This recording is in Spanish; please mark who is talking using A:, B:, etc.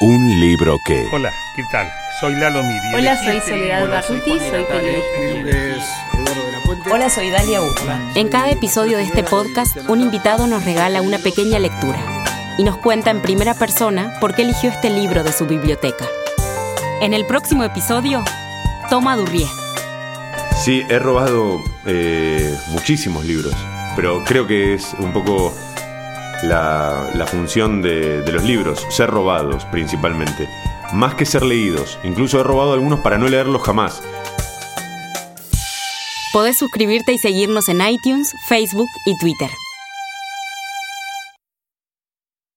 A: Un libro que...
B: Hola, ¿qué tal? Soy Lalo Miri.
C: Hola, soy Soledad Barruti, soy periodista.
D: Hola, soy Dalia Ufa.
E: En cada episodio de este podcast, un invitado nos regala una pequeña lectura y nos cuenta en primera persona por qué eligió este libro de su biblioteca. En el próximo episodio, Toma Durrié.
F: Sí, he robado eh, muchísimos libros, pero creo que es un poco la, la función de, de los libros, ser robados principalmente, más que ser leídos. Incluso he robado algunos para no leerlos jamás.
E: Podés suscribirte y seguirnos en iTunes, Facebook y Twitter.